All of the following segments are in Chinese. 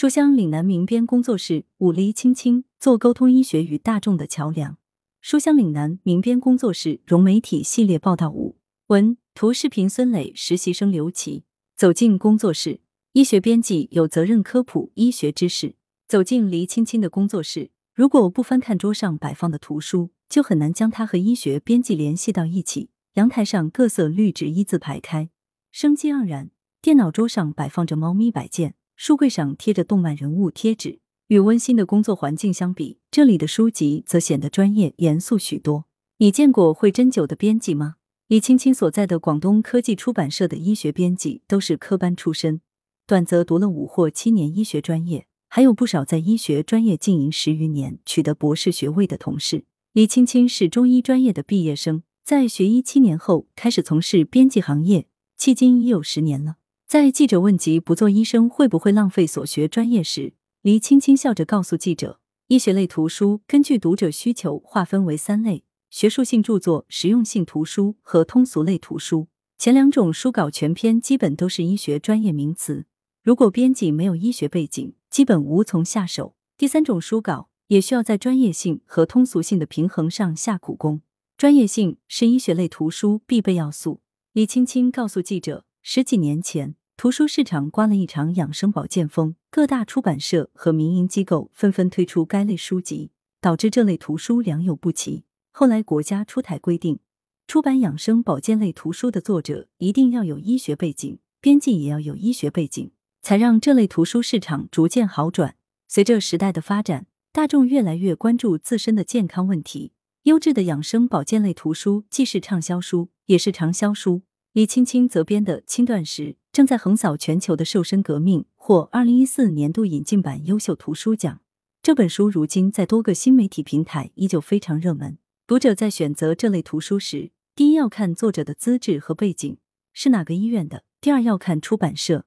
书香岭南民编工作室武黎青青做沟通医学与大众的桥梁。书香岭南民编工作室融媒体系列报道五文图视频孙磊实习生刘琦走进工作室，医学编辑有责任科普医学知识。走进黎青青的工作室，如果不翻看桌上摆放的图书，就很难将它和医学编辑联系到一起。阳台上各色绿植一字排开，生机盎然。电脑桌上摆放着猫咪摆件。书柜上贴着动漫人物贴纸，与温馨的工作环境相比，这里的书籍则显得专业严肃许多。你见过会针灸的编辑吗？李青青所在的广东科技出版社的医学编辑都是科班出身，短则读了五或七年医学专业，还有不少在医学专业经营十余年、取得博士学位的同事。李青青是中医专业的毕业生，在学医七年后开始从事编辑行业，迄今已有十年了。在记者问及不做医生会不会浪费所学专业时，黎青青笑着告诉记者：“医学类图书根据读者需求划分为三类：学术性著作、实用性图书和通俗类图书。前两种书稿全篇基本都是医学专业名词，如果编辑没有医学背景，基本无从下手。第三种书稿也需要在专业性和通俗性的平衡上下苦功，专业性是医学类图书必备要素。”李青青告诉记者：“十几年前。”图书市场刮了一场养生保健风，各大出版社和民营机构纷纷推出该类书籍，导致这类图书良莠不齐。后来国家出台规定，出版养生保健类图书的作者一定要有医学背景，编辑也要有医学背景，才让这类图书市场逐渐好转。随着时代的发展，大众越来越关注自身的健康问题，优质的养生保健类图书既是畅销书，也是长销书。李青青责编的《轻断食》正在横扫全球的瘦身革命，获二零一四年度引进版优秀图书奖。这本书如今在多个新媒体平台依旧非常热门。读者在选择这类图书时，第一要看作者的资质和背景，是哪个医院的；第二要看出版社，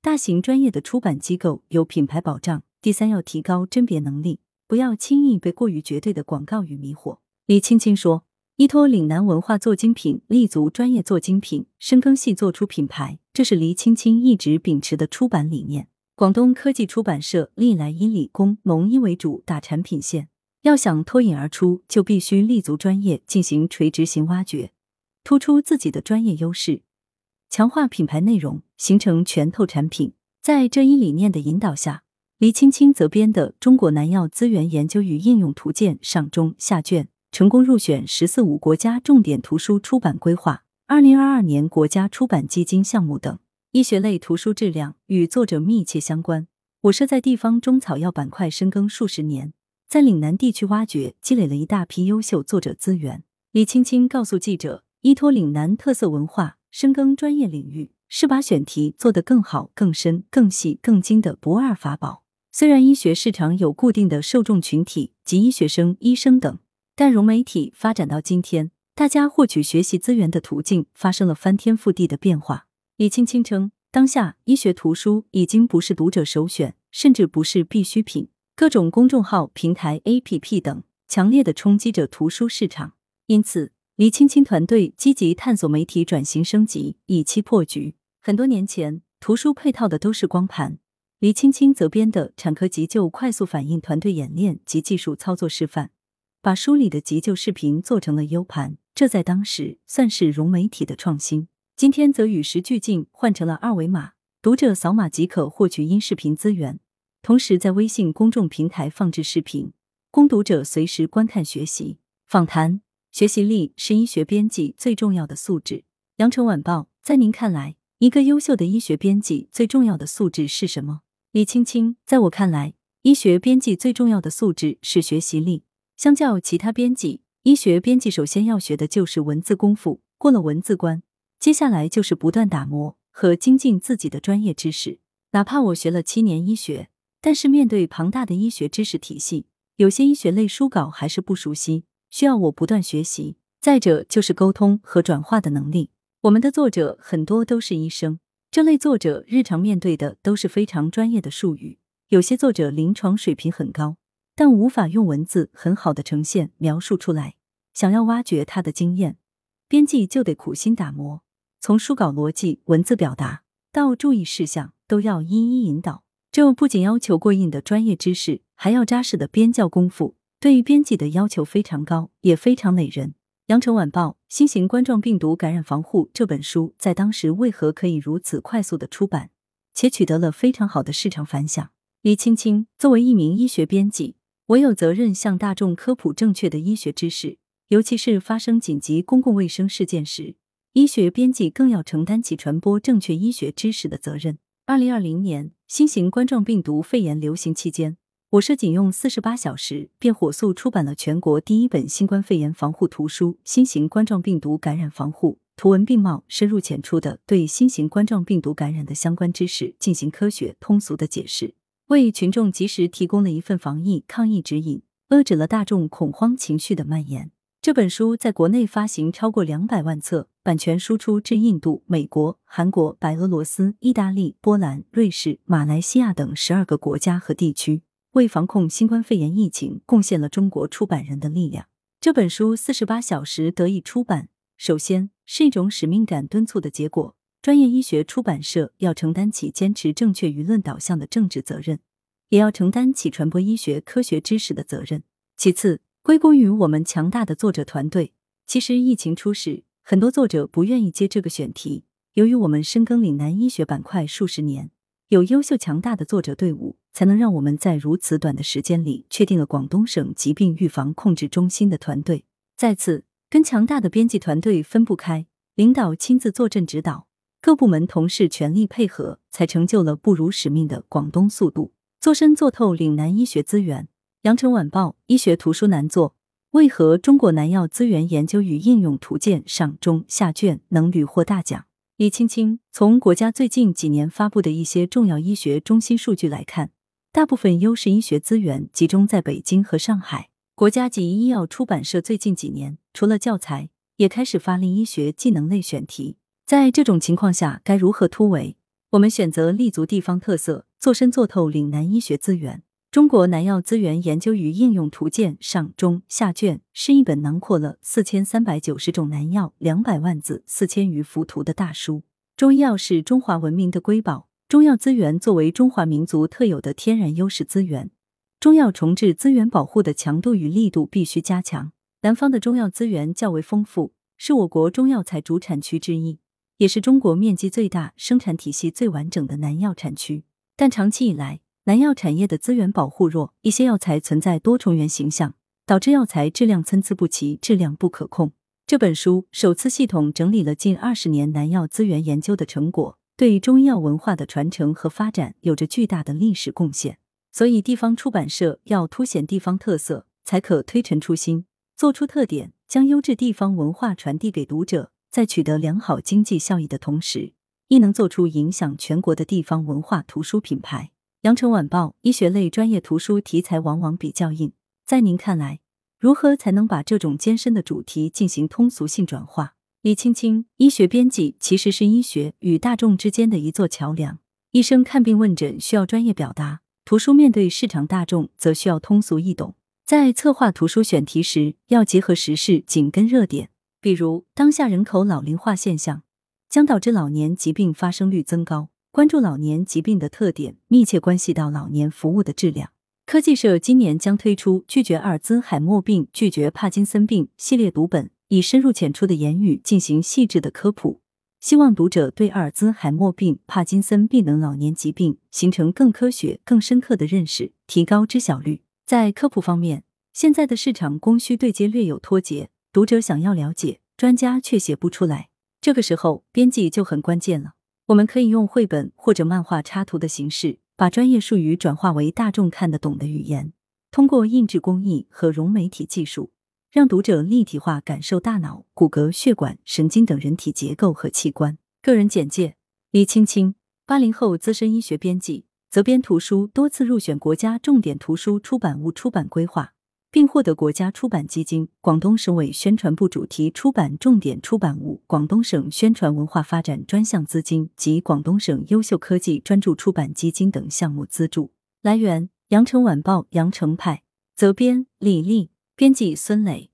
大型专业的出版机构有品牌保障；第三要提高甄别能力，不要轻易被过于绝对的广告语迷惑。李青青说。依托岭南文化做精品，立足专业做精品，深耕细做出品牌，这是黎青青一直秉持的出版理念。广东科技出版社历来以理工、农医为主打产品线，要想脱颖而出，就必须立足专业，进行垂直型挖掘，突出自己的专业优势，强化品牌内容，形成全透产品。在这一理念的引导下，黎青青责编的《中国南药资源研究与应用图鉴》上中下卷。成功入选“十四五”国家重点图书出版规划、二零二二年国家出版基金项目等。医学类图书质量与作者密切相关。我社在地方中草药板块深耕数十年，在岭南地区挖掘积累了一大批优秀作者资源。李青青告诉记者：“依托岭南特色文化，深耕专业领域，是把选题做得更好、更深、更细、更精的不二法宝。虽然医学市场有固定的受众群体及医学生、医生等。”但融媒体发展到今天，大家获取学习资源的途径发生了翻天覆地的变化。李青青称，当下医学图书已经不是读者首选，甚至不是必需品。各种公众号、平台、APP 等强烈的冲击着图书市场。因此，李青青团队积极探索媒体转型升级，以期破局。很多年前，图书配套的都是光盘，李青青责编的产科急救快速反应团队演练及技术操作示范。把书里的急救视频做成了 U 盘，这在当时算是融媒体的创新。今天则与时俱进，换成了二维码，读者扫码即可获取音视频资源，同时在微信公众平台放置视频，供读者随时观看学习。访谈学习力是医学编辑最重要的素质。羊城晚报，在您看来，一个优秀的医学编辑最重要的素质是什么？李青青，在我看来，医学编辑最重要的素质是学习力。相较其他编辑，医学编辑首先要学的就是文字功夫。过了文字关，接下来就是不断打磨和精进自己的专业知识。哪怕我学了七年医学，但是面对庞大的医学知识体系，有些医学类书稿还是不熟悉，需要我不断学习。再者就是沟通和转化的能力。我们的作者很多都是医生，这类作者日常面对的都是非常专业的术语，有些作者临床水平很高。但无法用文字很好的呈现描述出来。想要挖掘他的经验，编辑就得苦心打磨，从书稿逻辑、文字表达到注意事项，都要一一引导。这不仅要求过硬的专业知识，还要扎实的编教功夫，对于编辑的要求非常高，也非常累人。羊城晚报《新型冠状病毒感染防护》这本书在当时为何可以如此快速的出版，且取得了非常好的市场反响？李青青作为一名医学编辑，我有责任向大众科普正确的医学知识，尤其是发生紧急公共卫生事件时，医学编辑更要承担起传播正确医学知识的责任。二零二零年新型冠状病毒肺炎流行期间，我社仅用四十八小时便火速出版了全国第一本新冠肺炎防护图书《新型冠状病毒感染防护》，图文并茂、深入浅出的对新型冠状病毒感染的相关知识进行科学通俗的解释，为群众及时提供了一份防疫抗疫指引，遏制了大众恐慌情绪的蔓延。这本书在国内发行超过两百万册，版权输出至印度、美国、韩国、白俄罗斯、意大利、波兰、瑞士、马来西亚等十二个国家和地区，为防控新冠肺炎疫情贡献了中国出版人的力量。这本书四十八小时得以出版，首先是一种使命感敦促的结果。专业医学出版社要承担起坚持正确舆论导向的政治责任，也要承担起传播医学科学知识的责任。其次。归功于我们强大的作者团队。其实疫情初始，很多作者不愿意接这个选题。由于我们深耕岭南医学板块数十年，有优秀强大的作者队伍，才能让我们在如此短的时间里确定了广东省疾病预防控制中心的团队。再次，跟强大的编辑团队分不开，领导亲自坐镇指导，各部门同事全力配合，才成就了不辱使命的广东速度。做深做透岭南医学资源。羊城晚报医学图书难做，为何中国南药资源研究与应用图鉴上中下卷能屡获大奖？李青青从国家最近几年发布的一些重要医学中心数据来看，大部分优势医学资源集中在北京和上海。国家级医药出版社最近几年除了教材，也开始发力医学技能类选题。在这种情况下，该如何突围？我们选择立足地方特色，做深做透岭南医学资源。中国南药资源研究与应用图鉴上中下卷是一本囊括了四千三百九十种南药、两百万字、四千余幅图的大书。中医药是中华文明的瑰宝，中药资源作为中华民族特有的天然优势资源，中药重置资源保护的强度与力度必须加强。南方的中药资源较为丰富，是我国中药材主产区之一，也是中国面积最大、生产体系最完整的南药产区。但长期以来，南药产业的资源保护弱，一些药材存在多重原形象，导致药材质量参差不齐，质量不可控。这本书首次系统整理了近二十年南药资源研究的成果，对中医药文化的传承和发展有着巨大的历史贡献。所以，地方出版社要凸显地方特色，才可推陈出新，做出特点，将优质地方文化传递给读者，在取得良好经济效益的同时，亦能做出影响全国的地方文化图书品牌。羊城晚报医学类专业图书题材往往比较硬，在您看来，如何才能把这种艰深的主题进行通俗性转化？李青青，医学编辑其实是医学与大众之间的一座桥梁。医生看病问诊需要专业表达，图书面对市场大众则需要通俗易懂。在策划图书选题时，要结合时事紧跟热点，比如当下人口老龄化现象将导致老年疾病发生率增高。关注老年疾病的特点，密切关系到老年服务的质量。科技社今年将推出《拒绝阿尔兹海默病、拒绝帕金森病》系列读本，以深入浅出的言语进行细致的科普，希望读者对阿尔兹海默病、帕金森病等老年疾病形成更科学、更深刻的认识，提高知晓率。在科普方面，现在的市场供需对接略有脱节，读者想要了解，专家却写不出来，这个时候编辑就很关键了。我们可以用绘本或者漫画插图的形式，把专业术语转化为大众看得懂的语言。通过印制工艺和融媒体技术，让读者立体化感受大脑、骨骼、血管、神经等人体结构和器官。个人简介：李青青，八零后资深医学编辑，责编图书，多次入选国家重点图书出版物出版规划。并获得国家出版基金、广东省委宣传部主题出版重点出版物、广东省宣传文化发展专项资金及广东省优秀科技专注出版基金等项目资助。来源：羊城晚报羊城派，责编：李丽，编辑：孙磊。